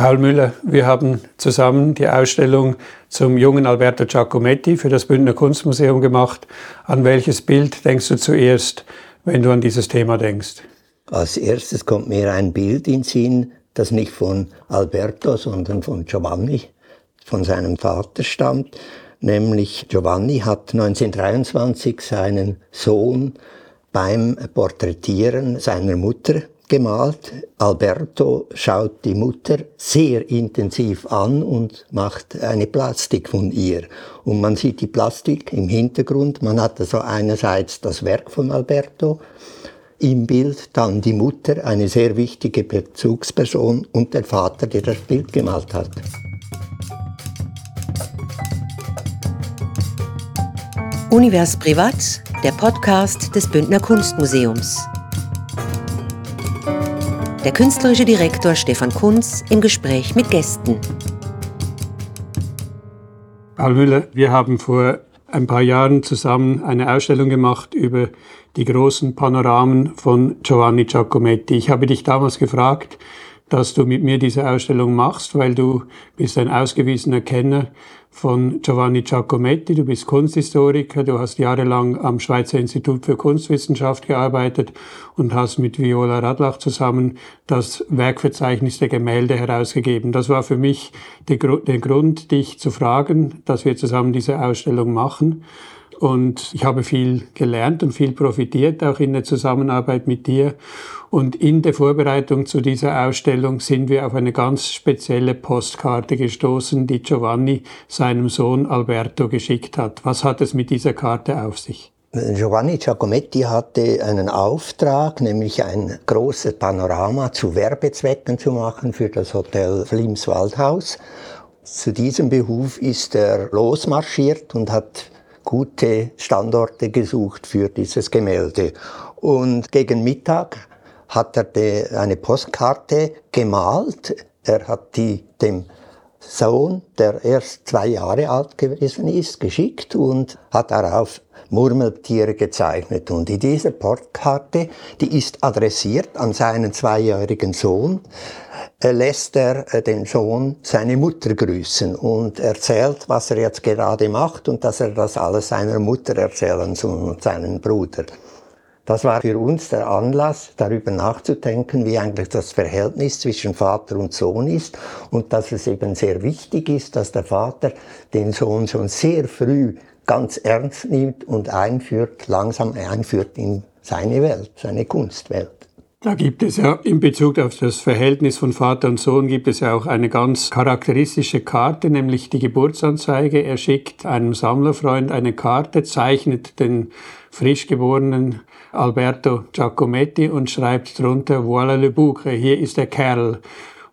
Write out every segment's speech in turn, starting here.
Paul Müller, wir haben zusammen die Ausstellung zum jungen Alberto Giacometti für das Bündner Kunstmuseum gemacht. An welches Bild denkst du zuerst, wenn du an dieses Thema denkst? Als erstes kommt mir ein Bild in Sinn, das nicht von Alberto, sondern von Giovanni, von seinem Vater stammt. Nämlich Giovanni hat 1923 seinen Sohn beim Porträtieren seiner Mutter gemalt. Alberto schaut die Mutter sehr intensiv an und macht eine Plastik von ihr. Und man sieht die Plastik im Hintergrund. Man hat also einerseits das Werk von Alberto im Bild, dann die Mutter, eine sehr wichtige Bezugsperson und der Vater, der das Bild gemalt hat. Univers Privat, der Podcast des Bündner Kunstmuseums. Der künstlerische Direktor Stefan Kunz im Gespräch mit Gästen. Paul Müller, wir haben vor ein paar Jahren zusammen eine Ausstellung gemacht über die großen Panoramen von Giovanni Giacometti. Ich habe dich damals gefragt, dass du mit mir diese Ausstellung machst, weil du bist ein ausgewiesener Kenner von Giovanni Giacometti. Du bist Kunsthistoriker, du hast jahrelang am Schweizer Institut für Kunstwissenschaft gearbeitet und hast mit Viola Radlach zusammen das Werkverzeichnis der Gemälde herausgegeben. Das war für mich der, Grund, dich zu fragen, dass wir zusammen diese Ausstellung machen. Und ich habe viel gelernt und viel profitiert, auch in der Zusammenarbeit mit dir. Und in der Vorbereitung zu dieser Ausstellung sind wir auf eine ganz spezielle Postkarte gestoßen, die Giovanni seinem Sohn Alberto geschickt hat. Was hat es mit dieser Karte auf sich? Giovanni Giacometti hatte einen Auftrag, nämlich ein großes Panorama zu Werbezwecken zu machen für das Hotel Flims Waldhaus. Zu diesem Behuf ist er losmarschiert und hat gute Standorte gesucht für dieses Gemälde. Und gegen Mittag hat er eine Postkarte gemalt. Er hat die dem Sohn, der erst zwei Jahre alt gewesen ist, geschickt und hat darauf Murmeltiere gezeichnet. Und in dieser Postkarte, die ist adressiert an seinen zweijährigen Sohn, lässt er äh, den Sohn seine Mutter grüßen und erzählt, was er jetzt gerade macht und dass er das alles seiner Mutter erzählen soll und seinen Bruder. Das war für uns der Anlass, darüber nachzudenken, wie eigentlich das Verhältnis zwischen Vater und Sohn ist und dass es eben sehr wichtig ist, dass der Vater den Sohn schon sehr früh ganz ernst nimmt und einführt, langsam einführt in seine Welt, seine Kunstwelt. Da gibt es ja in Bezug auf das Verhältnis von Vater und Sohn gibt es ja auch eine ganz charakteristische Karte, nämlich die Geburtsanzeige. Er schickt einem Sammlerfreund eine Karte, zeichnet den frisch geborenen Alberto Giacometti und schreibt drunter Voilà le Boucle, hier ist der Kerl.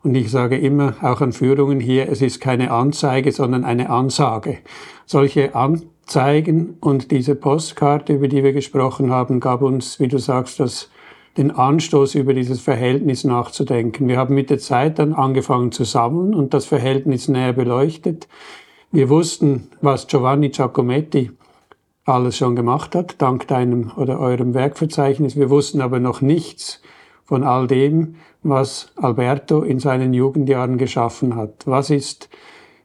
Und ich sage immer, auch an Führungen hier, es ist keine Anzeige, sondern eine Ansage. Solche Anzeigen und diese Postkarte, über die wir gesprochen haben, gab uns, wie du sagst, das den Anstoß, über dieses Verhältnis nachzudenken. Wir haben mit der Zeit dann angefangen zu sammeln und das Verhältnis näher beleuchtet. Wir wussten, was Giovanni Giacometti alles schon gemacht hat, dank deinem oder eurem Werkverzeichnis. Wir wussten aber noch nichts von all dem, was Alberto in seinen Jugendjahren geschaffen hat. Was ist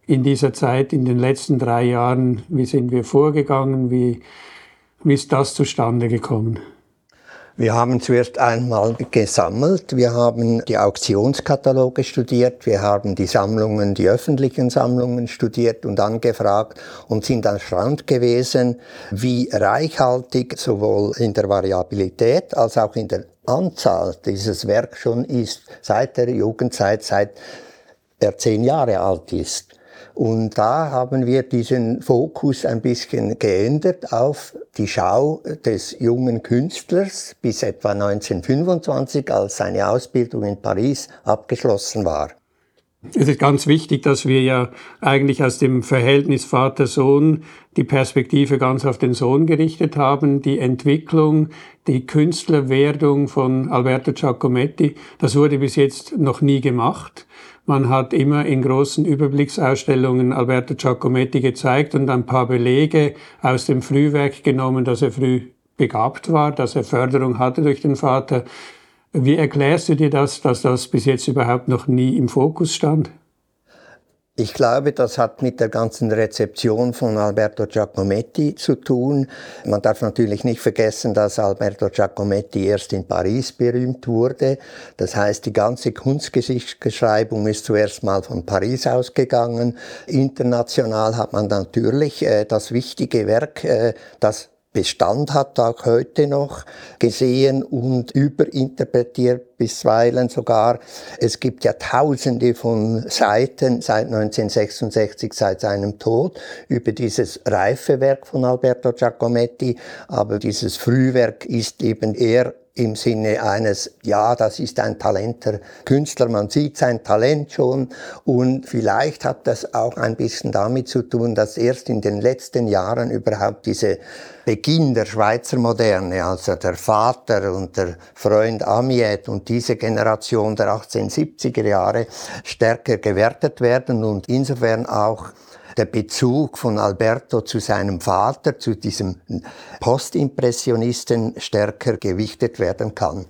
in dieser Zeit, in den letzten drei Jahren, wie sind wir vorgegangen, wie, wie ist das zustande gekommen? Wir haben zuerst einmal gesammelt, wir haben die Auktionskataloge studiert, wir haben die Sammlungen, die öffentlichen Sammlungen studiert und angefragt und sind erstaunt gewesen, wie reichhaltig sowohl in der Variabilität als auch in der Anzahl dieses Werk schon ist, seit der Jugendzeit, seit er zehn Jahre alt ist. Und da haben wir diesen Fokus ein bisschen geändert auf die Schau des jungen Künstlers bis etwa 1925, als seine Ausbildung in Paris abgeschlossen war. Es ist ganz wichtig, dass wir ja eigentlich aus dem Verhältnis Vater-Sohn die Perspektive ganz auf den Sohn gerichtet haben. Die Entwicklung, die Künstlerwerdung von Alberto Giacometti, das wurde bis jetzt noch nie gemacht. Man hat immer in großen Überblicksausstellungen Alberto Giacometti gezeigt und ein paar Belege aus dem Frühwerk genommen, dass er früh begabt war, dass er Förderung hatte durch den Vater. Wie erklärst du dir das, dass das bis jetzt überhaupt noch nie im Fokus stand? Ich glaube, das hat mit der ganzen Rezeption von Alberto Giacometti zu tun. Man darf natürlich nicht vergessen, dass Alberto Giacometti erst in Paris berühmt wurde. Das heißt, die ganze Kunstgeschichtsbeschreibung ist zuerst mal von Paris ausgegangen. International hat man natürlich äh, das wichtige Werk, äh, das Bestand hat, auch heute noch gesehen und überinterpretiert bisweilen sogar. Es gibt ja tausende von Seiten seit 1966, seit seinem Tod, über dieses reife Werk von Alberto Giacometti, aber dieses Frühwerk ist eben eher im Sinne eines, ja, das ist ein talenter Künstler, man sieht sein Talent schon. Und vielleicht hat das auch ein bisschen damit zu tun, dass erst in den letzten Jahren überhaupt diese Beginn der Schweizer Moderne, also der Vater und der Freund Amiet und diese Generation der 1870er Jahre stärker gewertet werden und insofern auch der Bezug von Alberto zu seinem Vater, zu diesem Postimpressionisten stärker gewichtet werden kann.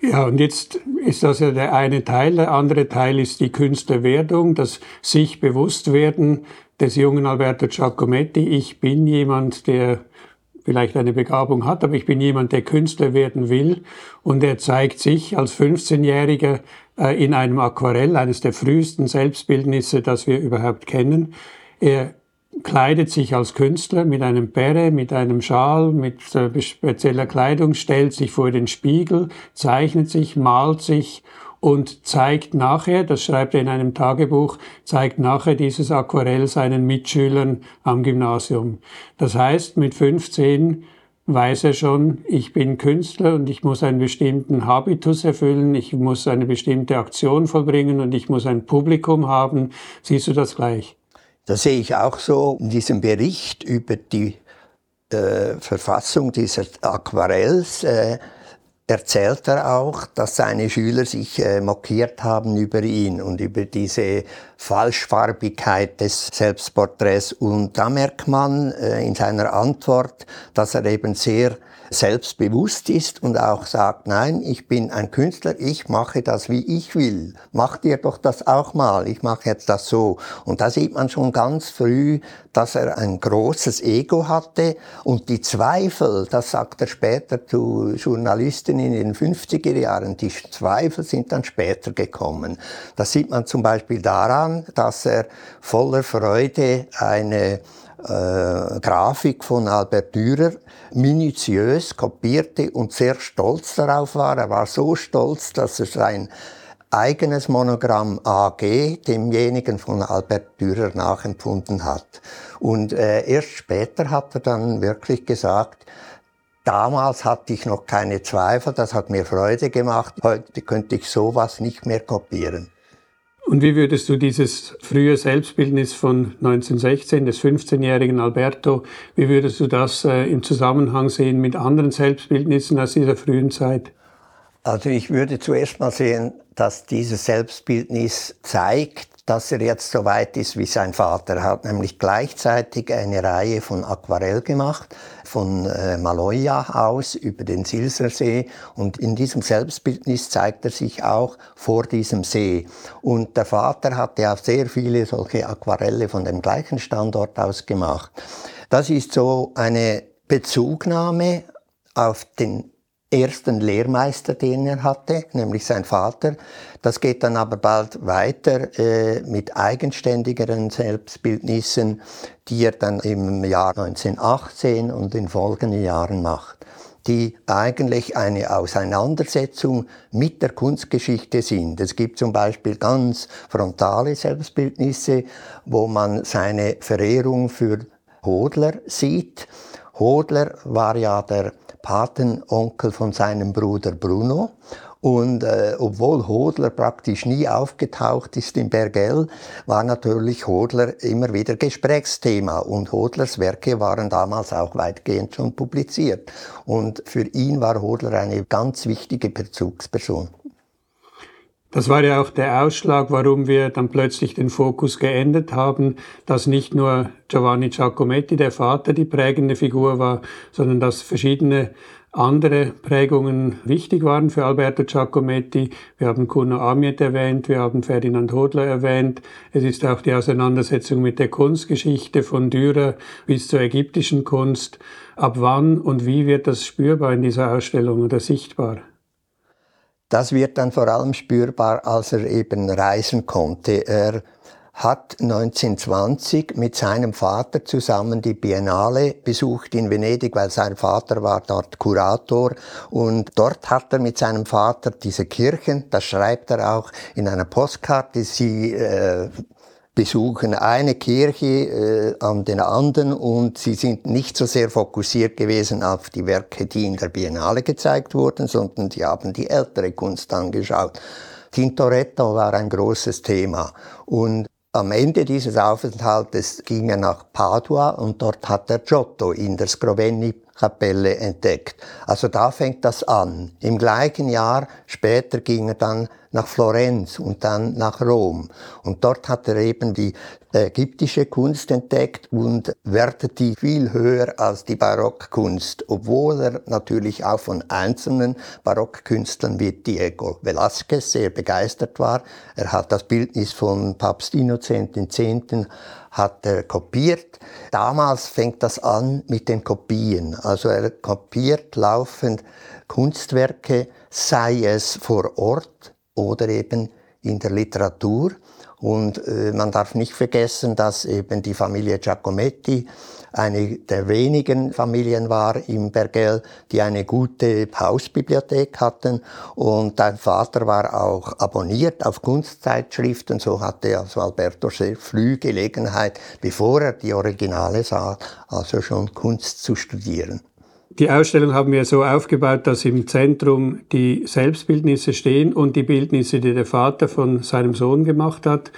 Ja, und jetzt ist das ja der eine Teil. Der andere Teil ist die Künstlerwerdung, das sich bewusst werden des jungen Alberto Giacometti. Ich bin jemand, der vielleicht eine Begabung hat, aber ich bin jemand, der Künstler werden will. Und er zeigt sich als 15-Jähriger äh, in einem Aquarell, eines der frühesten Selbstbildnisse, das wir überhaupt kennen. Er kleidet sich als Künstler mit einem Bäre, mit einem Schal, mit spezieller Kleidung, stellt sich vor den Spiegel, zeichnet sich, malt sich und zeigt nachher, das schreibt er in einem Tagebuch, zeigt nachher dieses Aquarell seinen Mitschülern am Gymnasium. Das heißt, mit 15 weiß er schon, ich bin Künstler und ich muss einen bestimmten Habitus erfüllen, ich muss eine bestimmte Aktion vollbringen und ich muss ein Publikum haben. Siehst du das gleich? Das sehe ich auch so. In diesem Bericht über die äh, Verfassung dieses Aquarells äh, erzählt er auch, dass seine Schüler sich äh, mokiert haben über ihn und über diese Falschfarbigkeit des Selbstporträts. Und da merkt man äh, in seiner Antwort, dass er eben sehr selbstbewusst ist und auch sagt, nein, ich bin ein Künstler, ich mache das, wie ich will. Macht ihr doch das auch mal, ich mache jetzt das so. Und da sieht man schon ganz früh, dass er ein großes Ego hatte und die Zweifel, das sagt er später zu Journalisten in den 50er Jahren, die Zweifel sind dann später gekommen. Das sieht man zum Beispiel daran, dass er voller Freude eine äh, Grafik von Albert Dürer minutiös kopierte und sehr stolz darauf war. Er war so stolz, dass er sein eigenes Monogramm AG demjenigen von Albert Dürer nachempfunden hat. Und äh, erst später hat er dann wirklich gesagt, Damals hatte ich noch keine Zweifel, das hat mir Freude gemacht. Heute könnte ich sowas nicht mehr kopieren. Und wie würdest du dieses frühe Selbstbildnis von 1916 des 15-jährigen Alberto, wie würdest du das äh, im Zusammenhang sehen mit anderen Selbstbildnissen aus dieser frühen Zeit? Also ich würde zuerst mal sehen, dass dieses Selbstbildnis zeigt, dass er jetzt so weit ist wie sein Vater. Er hat nämlich gleichzeitig eine Reihe von Aquarell gemacht, von äh, Maloja aus über den Silsersee. Und in diesem Selbstbildnis zeigt er sich auch vor diesem See. Und der Vater hatte auch sehr viele solche Aquarelle von dem gleichen Standort aus gemacht. Das ist so eine Bezugnahme auf den ersten Lehrmeister, den er hatte, nämlich sein Vater. Das geht dann aber bald weiter äh, mit eigenständigeren Selbstbildnissen, die er dann im Jahr 1918 und in folgenden Jahren macht, die eigentlich eine Auseinandersetzung mit der Kunstgeschichte sind. Es gibt zum Beispiel ganz frontale Selbstbildnisse, wo man seine Verehrung für Hodler sieht. Hodler war ja der Patenonkel von seinem Bruder Bruno. Und äh, obwohl Hodler praktisch nie aufgetaucht ist in Bergell, war natürlich Hodler immer wieder Gesprächsthema. Und Hodlers Werke waren damals auch weitgehend schon publiziert. Und für ihn war Hodler eine ganz wichtige Bezugsperson. Das war ja auch der Ausschlag, warum wir dann plötzlich den Fokus geändert haben, dass nicht nur Giovanni Giacometti, der Vater, die prägende Figur war, sondern dass verschiedene andere Prägungen wichtig waren für Alberto Giacometti. Wir haben Kuno Amiet erwähnt, wir haben Ferdinand Hodler erwähnt. Es ist auch die Auseinandersetzung mit der Kunstgeschichte von Dürer bis zur ägyptischen Kunst. Ab wann und wie wird das spürbar in dieser Ausstellung oder sichtbar? Das wird dann vor allem spürbar, als er eben reisen konnte. Er hat 1920 mit seinem Vater zusammen die Biennale besucht in Venedig, weil sein Vater war dort Kurator und dort hat er mit seinem Vater diese Kirchen, das schreibt er auch in einer Postkarte, sie äh, besuchen eine Kirche äh, an den anderen und sie sind nicht so sehr fokussiert gewesen auf die Werke, die in der Biennale gezeigt wurden, sondern sie haben die ältere Kunst angeschaut. Tintoretto war ein großes Thema und am Ende dieses Aufenthaltes ging er nach Padua und dort hat er Giotto in der Scrovegni Kapelle entdeckt. Also da fängt das an. Im gleichen Jahr später ging er dann nach Florenz und dann nach Rom. Und dort hat er eben die ägyptische Kunst entdeckt und wertete die viel höher als die Barockkunst, obwohl er natürlich auch von einzelnen Barockkünstlern wie Diego Velázquez sehr begeistert war. Er hat das Bildnis von Papst Innozent X hat er kopiert. Damals fängt das an mit den Kopien. Also er kopiert laufend Kunstwerke, sei es vor Ort oder eben in der Literatur. Und äh, man darf nicht vergessen, dass eben die Familie Giacometti eine der wenigen Familien war im Bergell, die eine gute Hausbibliothek hatten. Und dein Vater war auch abonniert auf Kunstzeitschriften. So hatte also Alberto sehr früh Gelegenheit, bevor er die Originale sah, also schon Kunst zu studieren. Die Ausstellung haben wir so aufgebaut, dass im Zentrum die Selbstbildnisse stehen und die Bildnisse, die der Vater von seinem Sohn gemacht hat.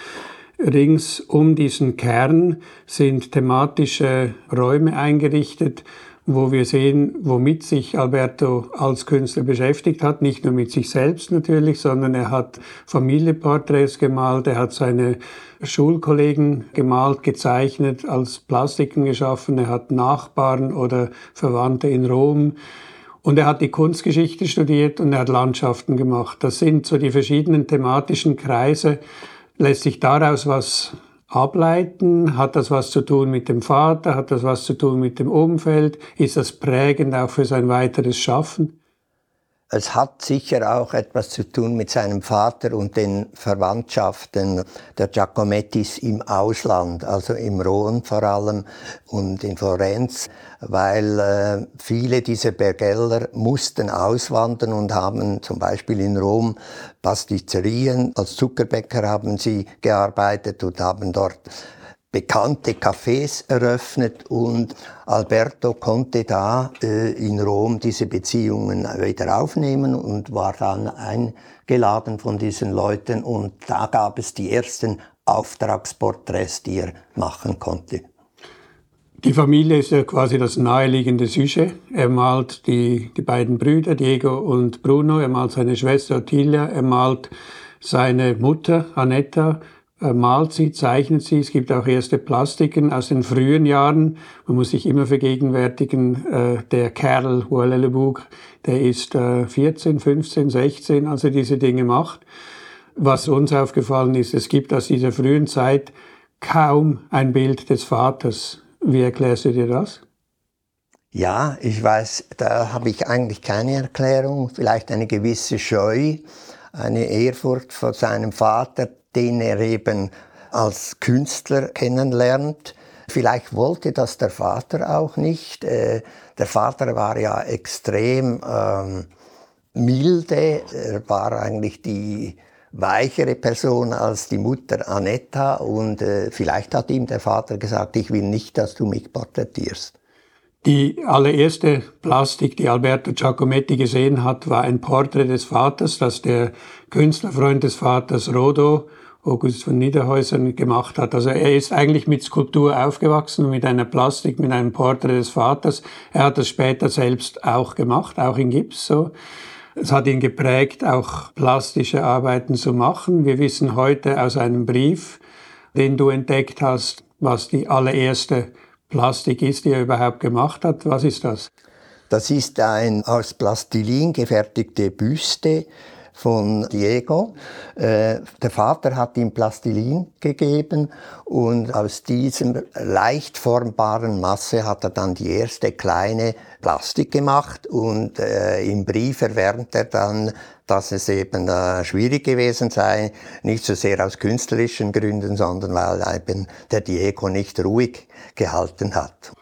Rings um diesen Kern sind thematische Räume eingerichtet, wo wir sehen, womit sich Alberto als Künstler beschäftigt hat. Nicht nur mit sich selbst natürlich, sondern er hat Familienporträts gemalt, er hat seine Schulkollegen gemalt, gezeichnet, als Plastiken geschaffen, er hat Nachbarn oder Verwandte in Rom. Und er hat die Kunstgeschichte studiert und er hat Landschaften gemacht. Das sind so die verschiedenen thematischen Kreise, Lässt sich daraus was ableiten? Hat das was zu tun mit dem Vater? Hat das was zu tun mit dem Umfeld? Ist das prägend auch für sein weiteres Schaffen? Es hat sicher auch etwas zu tun mit seinem Vater und den Verwandtschaften der Giacomettis im Ausland, also im Rhône vor allem und in Florenz, weil äh, viele dieser Bergeller mussten auswandern und haben zum Beispiel in Rom Pastizzerien, als Zuckerbäcker haben sie gearbeitet und haben dort bekannte Cafés eröffnet und Alberto konnte da äh, in Rom diese Beziehungen wieder aufnehmen und war dann eingeladen von diesen Leuten und da gab es die ersten Auftragsporträts, die er machen konnte. Die Familie ist ja quasi das naheliegende Sujet. Er malt die, die beiden Brüder, Diego und Bruno, er malt seine Schwester Ottilia, er malt seine Mutter Anetta, malt sie, zeichnet sie. Es gibt auch erste Plastiken aus den frühen Jahren. Man muss sich immer vergegenwärtigen, äh, der Kerl, Ouellebouc, der ist äh, 14, 15, 16, als er diese Dinge macht. Was uns aufgefallen ist, es gibt aus dieser frühen Zeit kaum ein Bild des Vaters. Wie erklärst du dir das? Ja, ich weiß, da habe ich eigentlich keine Erklärung, vielleicht eine gewisse Scheu, eine Ehrfurcht vor seinem Vater, den er eben als Künstler kennenlernt. Vielleicht wollte das der Vater auch nicht. Äh, der Vater war ja extrem ähm, milde, er war eigentlich die weichere Person als die Mutter Anetta und äh, vielleicht hat ihm der Vater gesagt, ich will nicht, dass du mich porträtierst. Die allererste Plastik, die Alberto Giacometti gesehen hat, war ein Porträt des Vaters, das der Künstlerfreund des Vaters Rodo August von Niederhäusern gemacht hat. Also er ist eigentlich mit Skulptur aufgewachsen, mit einer Plastik, mit einem Porträt des Vaters. Er hat das später selbst auch gemacht, auch in Gips so. Es hat ihn geprägt, auch plastische Arbeiten zu machen. Wir wissen heute aus einem Brief, den du entdeckt hast, was die allererste Plastik ist, die er überhaupt gemacht hat. Was ist das? Das ist ein aus Plastilin gefertigte Büste von Diego. Äh, der Vater hat ihm Plastilin gegeben und aus diesem leicht formbaren Masse hat er dann die erste kleine Plastik gemacht und äh, im Brief erwähnt er dann, dass es eben äh, schwierig gewesen sei, nicht so sehr aus künstlerischen Gründen, sondern weil eben der Diego nicht ruhig gehalten hat.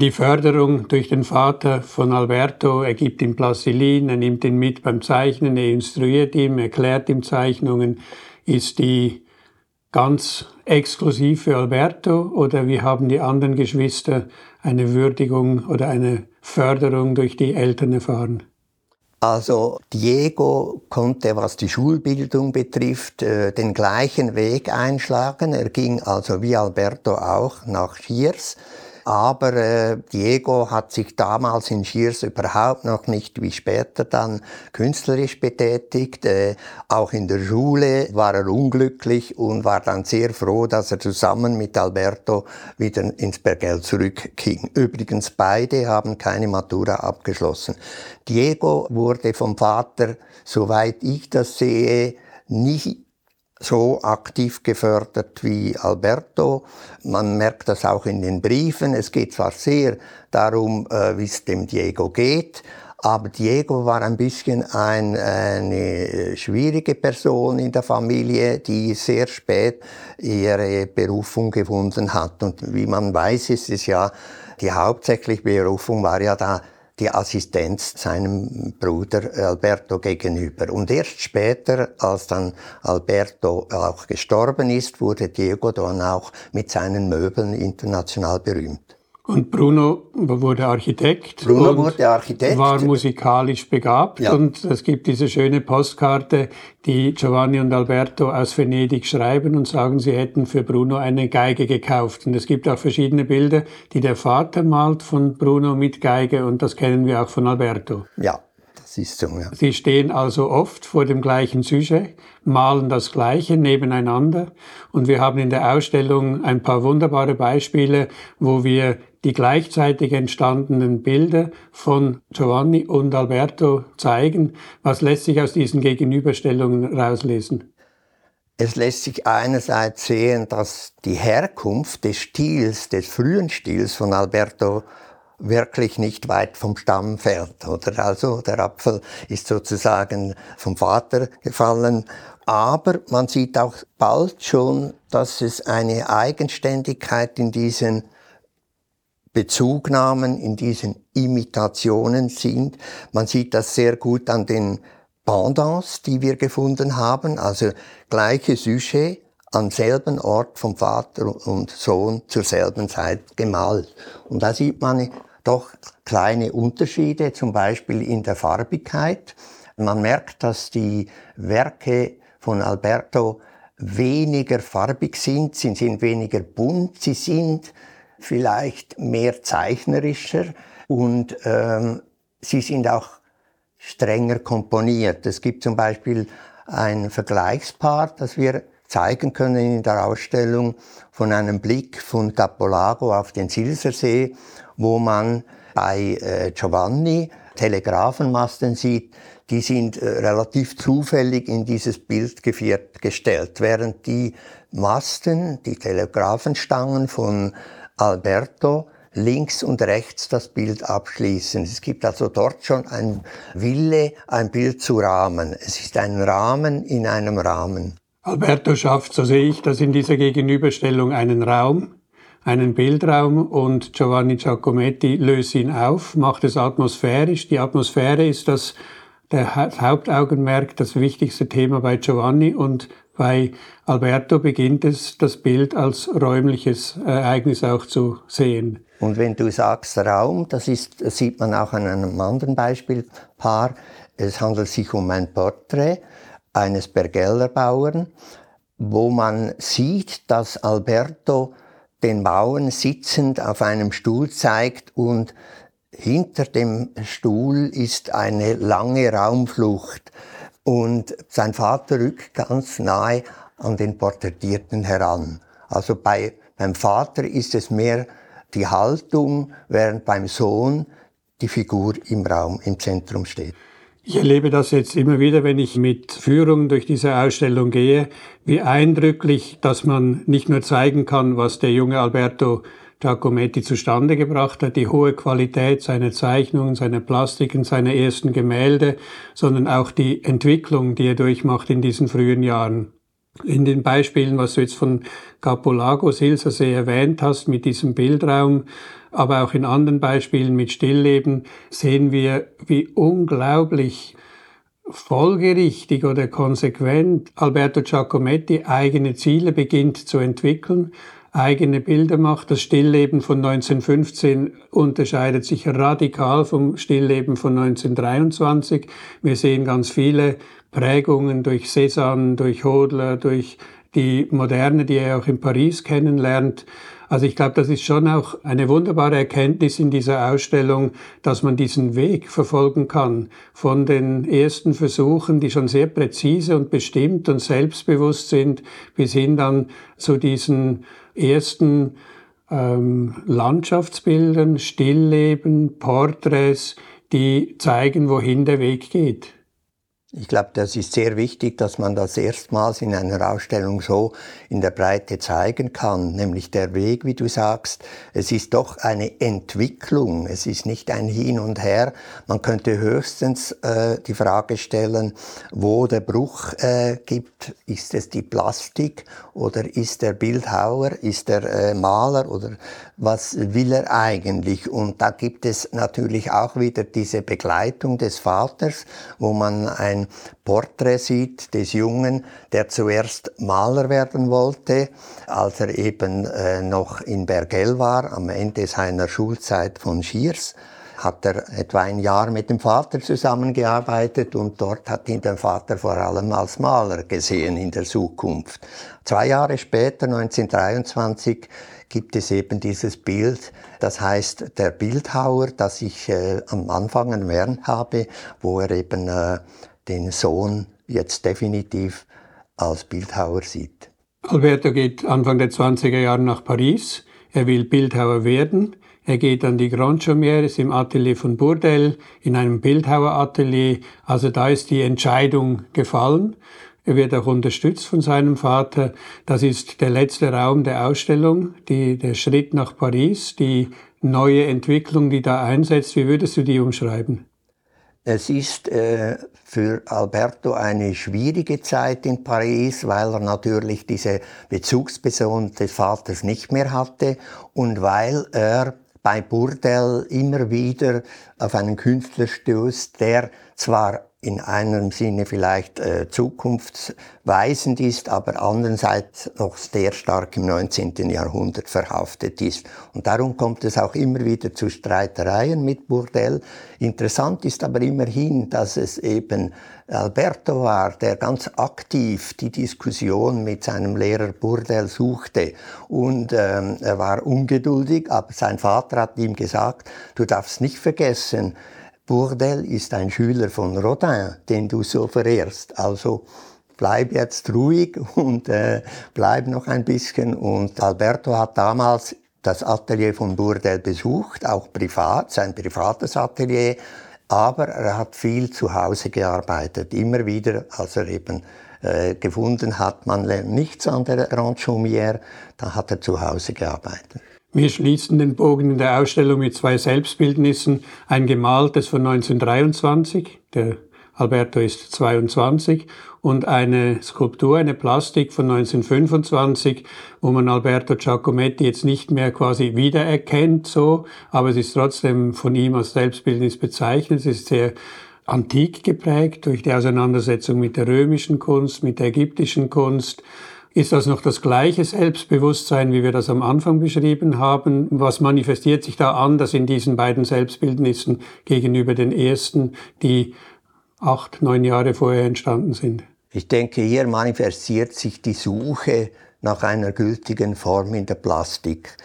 Die Förderung durch den Vater von Alberto, er gibt ihm Plastilin, er nimmt ihn mit beim Zeichnen, er instruiert ihm, erklärt ihm Zeichnungen, ist die ganz exklusiv für Alberto oder wie haben die anderen Geschwister eine Würdigung oder eine Förderung durch die Eltern erfahren? Also Diego konnte, was die Schulbildung betrifft, äh, den gleichen Weg einschlagen. Er ging also wie Alberto auch nach Schiers aber äh, Diego hat sich damals in Schiers überhaupt noch nicht wie später dann künstlerisch betätigt. Äh, auch in der Schule war er unglücklich und war dann sehr froh, dass er zusammen mit Alberto wieder ins Bergell zurückging. Übrigens beide haben keine Matura abgeschlossen. Diego wurde vom Vater, soweit ich das sehe, nicht so aktiv gefördert wie Alberto. Man merkt das auch in den Briefen. Es geht zwar sehr darum, äh, wie es dem Diego geht, aber Diego war ein bisschen ein, eine schwierige Person in der Familie, die sehr spät ihre Berufung gefunden hat. Und wie man weiß, ist es ja, die hauptsächliche Berufung war ja da die Assistenz seinem Bruder Alberto gegenüber. Und erst später, als dann Alberto auch gestorben ist, wurde Diego dann auch mit seinen Möbeln international berühmt. Und Bruno wurde Architekt. Bruno wurde Architekt. War musikalisch begabt. Ja. Und es gibt diese schöne Postkarte, die Giovanni und Alberto aus Venedig schreiben und sagen, sie hätten für Bruno eine Geige gekauft. Und es gibt auch verschiedene Bilder, die der Vater malt von Bruno mit Geige und das kennen wir auch von Alberto. Ja. Das ist so, ja. Sie stehen also oft vor dem gleichen Sujet, malen das Gleiche nebeneinander und wir haben in der Ausstellung ein paar wunderbare Beispiele, wo wir die gleichzeitig entstandenen Bilder von Giovanni und Alberto zeigen. Was lässt sich aus diesen Gegenüberstellungen rauslesen? Es lässt sich einerseits sehen, dass die Herkunft des Stils, des frühen Stils von Alberto wirklich nicht weit vom Stamm fällt. Oder? Also der Apfel ist sozusagen vom Vater gefallen. Aber man sieht auch bald schon, dass es eine Eigenständigkeit in diesen Bezugnahmen, in diesen Imitationen sind. Man sieht das sehr gut an den Pendants, die wir gefunden haben, also gleiche Sujet am selben Ort vom Vater und Sohn zur selben Zeit gemalt. Und da sieht man doch kleine Unterschiede, zum Beispiel in der Farbigkeit. Man merkt, dass die Werke von Alberto weniger farbig sind, sie sind weniger bunt, sie sind vielleicht mehr zeichnerischer und ähm, sie sind auch strenger komponiert. Es gibt zum Beispiel ein Vergleichspaar, das wir zeigen können in der Ausstellung von einem Blick von Capolago auf den Silsersee, wo man bei äh, Giovanni Telegrafenmasten sieht, die sind äh, relativ zufällig in dieses Bild gestellt, während die Masten, die Telegrafenstangen von Alberto links und rechts das Bild abschließen. Es gibt also dort schon ein Wille, ein Bild zu rahmen. Es ist ein Rahmen in einem Rahmen. Alberto schafft, so sehe ich das in dieser Gegenüberstellung, einen Raum, einen Bildraum und Giovanni Giacometti löst ihn auf, macht es atmosphärisch. Die Atmosphäre ist das der Hauptaugenmerk, das wichtigste Thema bei Giovanni und bei Alberto beginnt es, das Bild als räumliches Ereignis auch zu sehen. Und wenn du sagst Raum, das, ist, das sieht man auch an einem anderen Beispielpaar. Es handelt sich um ein Porträt eines Bergeller Bauern, wo man sieht, dass Alberto den Bauern sitzend auf einem Stuhl zeigt und hinter dem Stuhl ist eine lange Raumflucht und sein Vater rückt ganz nahe an den Porträtierten heran. Also bei, beim Vater ist es mehr die Haltung, während beim Sohn die Figur im Raum, im Zentrum steht. Ich erlebe das jetzt immer wieder, wenn ich mit Führungen durch diese Ausstellung gehe, wie eindrücklich, dass man nicht nur zeigen kann, was der junge Alberto Giacometti zustande gebracht hat, die hohe Qualität seiner Zeichnungen, seiner Plastiken, seiner ersten Gemälde, sondern auch die Entwicklung, die er durchmacht in diesen frühen Jahren. In den Beispielen, was du jetzt von Capolago Silsersee erwähnt hast, mit diesem Bildraum, aber auch in anderen Beispielen mit Stillleben, sehen wir, wie unglaublich folgerichtig oder konsequent Alberto Giacometti eigene Ziele beginnt zu entwickeln eigene Bilder macht. Das Stillleben von 1915 unterscheidet sich radikal vom Stillleben von 1923. Wir sehen ganz viele Prägungen durch Cézanne, durch Hodler, durch die Moderne, die er auch in Paris kennenlernt. Also ich glaube, das ist schon auch eine wunderbare Erkenntnis in dieser Ausstellung, dass man diesen Weg verfolgen kann von den ersten Versuchen, die schon sehr präzise und bestimmt und selbstbewusst sind, bis hin dann zu diesen ersten ähm, Landschaftsbildern, Stillleben, Porträts, die zeigen, wohin der Weg geht. Ich glaube, das ist sehr wichtig, dass man das erstmals in einer Ausstellung so in der Breite zeigen kann, nämlich der Weg, wie du sagst. Es ist doch eine Entwicklung, es ist nicht ein Hin und Her. Man könnte höchstens äh, die Frage stellen, wo der Bruch äh, gibt. Ist es die Plastik oder ist der Bildhauer, ist der äh, Maler oder was will er eigentlich? Und da gibt es natürlich auch wieder diese Begleitung des Vaters, wo man ein ein Porträt sieht des Jungen, der zuerst Maler werden wollte, als er eben äh, noch in Bergell war, am Ende seiner Schulzeit von Schiers hat er etwa ein Jahr mit dem Vater zusammengearbeitet und dort hat ihn der Vater vor allem als Maler gesehen in der Zukunft. Zwei Jahre später, 1923, gibt es eben dieses Bild, das heißt der Bildhauer, das ich äh, am Anfang erwähnt habe, wo er eben äh, den Sohn jetzt definitiv als Bildhauer sieht. Alberto geht Anfang der 20er Jahre nach Paris. Er will Bildhauer werden. Er geht an die Grand Chaumières im Atelier von Bourdelle, in einem Bildhaueratelier. Also da ist die Entscheidung gefallen. Er wird auch unterstützt von seinem Vater. Das ist der letzte Raum der Ausstellung, die, der Schritt nach Paris, die neue Entwicklung, die da einsetzt. Wie würdest du die umschreiben? Es ist äh, für Alberto eine schwierige Zeit in Paris, weil er natürlich diese Bezugsperson des Vaters nicht mehr hatte und weil er bei Burdell immer wieder auf einen Künstler stößt, der zwar in einem Sinne vielleicht äh, zukunftsweisend ist, aber andererseits noch sehr stark im 19. Jahrhundert verhaftet ist. Und darum kommt es auch immer wieder zu Streitereien mit Burdell. Interessant ist aber immerhin, dass es eben Alberto war, der ganz aktiv die Diskussion mit seinem Lehrer Burdell suchte. Und ähm, er war ungeduldig, aber sein Vater hat ihm gesagt, du darfst nicht vergessen, Bourdelle ist ein Schüler von Rodin, den du so verehrst. Also bleib jetzt ruhig und äh, bleib noch ein bisschen. Und Alberto hat damals das Atelier von Bourdelle besucht, auch privat, sein privates Atelier. Aber er hat viel zu Hause gearbeitet, immer wieder, als er eben äh, gefunden hat, man lernt nichts an der Grand Chaumière, da hat er zu Hause gearbeitet. Wir schließen den Bogen in der Ausstellung mit zwei Selbstbildnissen. Ein gemaltes von 1923, der Alberto ist 22, und eine Skulptur, eine Plastik von 1925, wo man Alberto Giacometti jetzt nicht mehr quasi wiedererkennt, so, aber es ist trotzdem von ihm als Selbstbildnis bezeichnet. Es ist sehr antik geprägt durch die Auseinandersetzung mit der römischen Kunst, mit der ägyptischen Kunst ist das noch das gleiche Selbstbewusstsein, wie wir das am Anfang beschrieben haben? Was manifestiert sich da anders in diesen beiden Selbstbildnissen gegenüber den ersten, die acht, neun Jahre vorher entstanden sind? Ich denke, hier manifestiert sich die Suche nach einer gültigen Form in der Plastik.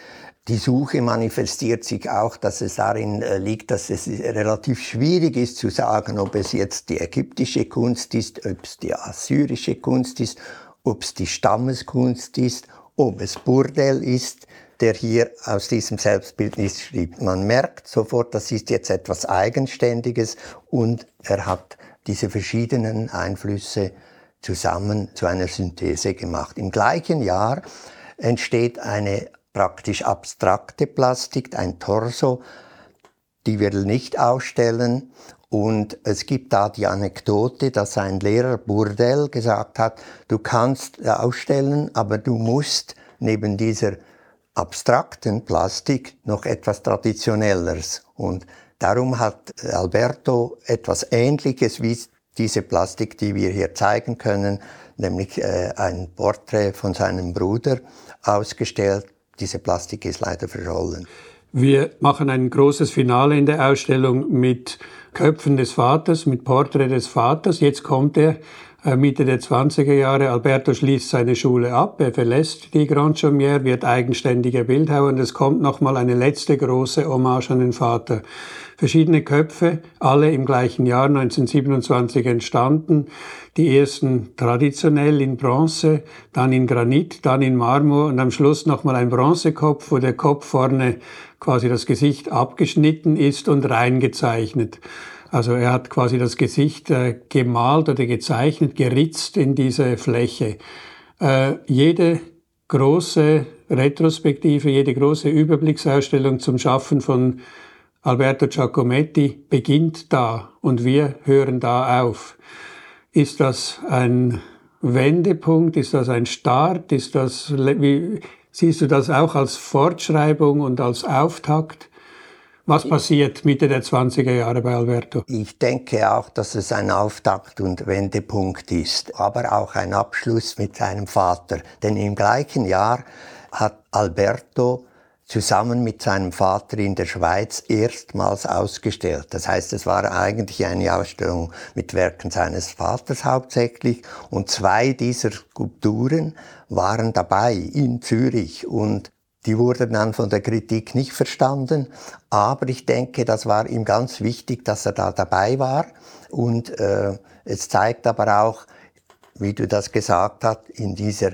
Die Suche manifestiert sich auch, dass es darin äh, liegt, dass es relativ schwierig ist zu sagen, ob es jetzt die ägyptische Kunst ist, ob es die assyrische Kunst ist, ob es die Stammeskunst ist, ob es Burdell ist, der hier aus diesem Selbstbildnis schrieb. Man merkt sofort, das ist jetzt etwas Eigenständiges und er hat diese verschiedenen Einflüsse zusammen zu einer Synthese gemacht. Im gleichen Jahr entsteht eine praktisch abstrakte Plastik, ein Torso, die wir nicht ausstellen. Und es gibt da die Anekdote, dass ein Lehrer Burdell gesagt hat, du kannst ausstellen, aber du musst neben dieser abstrakten Plastik noch etwas Traditionelleres. Und darum hat Alberto etwas Ähnliches wie diese Plastik, die wir hier zeigen können, nämlich äh, ein Porträt von seinem Bruder ausgestellt, diese Plastik ist leider verrollen. Wir machen ein großes Finale in der Ausstellung mit Köpfen des Vaters, mit Porträt des Vaters. Jetzt kommt er Mitte der 20er Jahre. Alberto schließt seine Schule ab, er verlässt die Grand Chaumière, wird eigenständiger Bildhauer und es kommt nochmal eine letzte große Hommage an den Vater. Verschiedene Köpfe, alle im gleichen Jahr 1927 entstanden. Die ersten traditionell in Bronze, dann in Granit, dann in Marmor und am Schluss nochmal ein Bronzekopf, wo der Kopf vorne quasi das Gesicht abgeschnitten ist und reingezeichnet. Also er hat quasi das Gesicht äh, gemalt oder gezeichnet, geritzt in diese Fläche. Äh, jede große Retrospektive, jede große Überblicksausstellung zum Schaffen von Alberto Giacometti beginnt da und wir hören da auf. Ist das ein Wendepunkt? Ist das ein Start? Ist das, wie, siehst du das auch als Fortschreibung und als Auftakt? Was passiert Mitte der 20er Jahre bei Alberto? Ich denke auch, dass es ein Auftakt und Wendepunkt ist, aber auch ein Abschluss mit seinem Vater. Denn im gleichen Jahr hat Alberto zusammen mit seinem Vater in der Schweiz erstmals ausgestellt. Das heißt, es war eigentlich eine Ausstellung mit Werken seines Vaters hauptsächlich und zwei dieser Skulpturen waren dabei in Zürich und die wurden dann von der Kritik nicht verstanden, aber ich denke, das war ihm ganz wichtig, dass er da dabei war und äh, es zeigt aber auch, wie du das gesagt hast, in dieser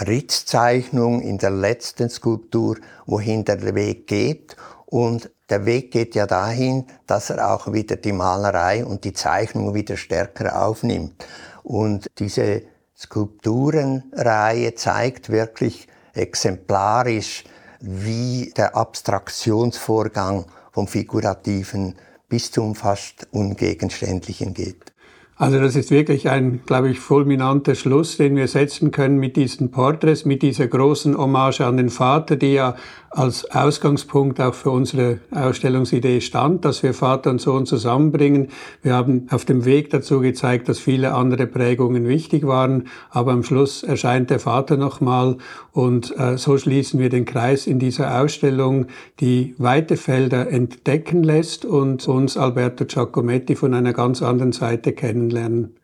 Ritzzeichnung in der letzten Skulptur, wohin der Weg geht. Und der Weg geht ja dahin, dass er auch wieder die Malerei und die Zeichnung wieder stärker aufnimmt. Und diese Skulpturenreihe zeigt wirklich exemplarisch, wie der Abstraktionsvorgang vom Figurativen bis zum fast Ungegenständlichen geht. Also das ist wirklich ein, glaube ich, fulminanter Schluss, den wir setzen können mit diesen Porträts, mit dieser großen Hommage an den Vater, die ja als Ausgangspunkt auch für unsere Ausstellungsidee stand, dass wir Vater und Sohn zusammenbringen. Wir haben auf dem Weg dazu gezeigt, dass viele andere Prägungen wichtig waren, aber am Schluss erscheint der Vater nochmal und äh, so schließen wir den Kreis in dieser Ausstellung, die weite Felder entdecken lässt und uns Alberto Giacometti von einer ganz anderen Seite kennenlernen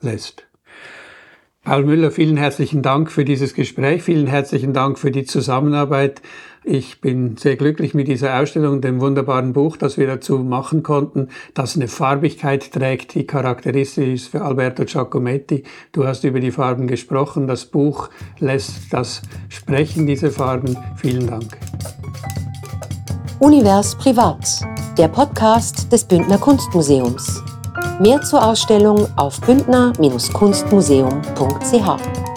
lässt. Paul Müller, vielen herzlichen Dank für dieses Gespräch, vielen herzlichen Dank für die Zusammenarbeit. Ich bin sehr glücklich mit dieser Ausstellung, dem wunderbaren Buch, das wir dazu machen konnten, das eine Farbigkeit trägt, die charakteristisch ist für Alberto Giacometti. Du hast über die Farben gesprochen. Das Buch lässt das sprechen, diese Farben. Vielen Dank. Univers Privat, der Podcast des Bündner Kunstmuseums. Mehr zur Ausstellung auf bündner-kunstmuseum.ch.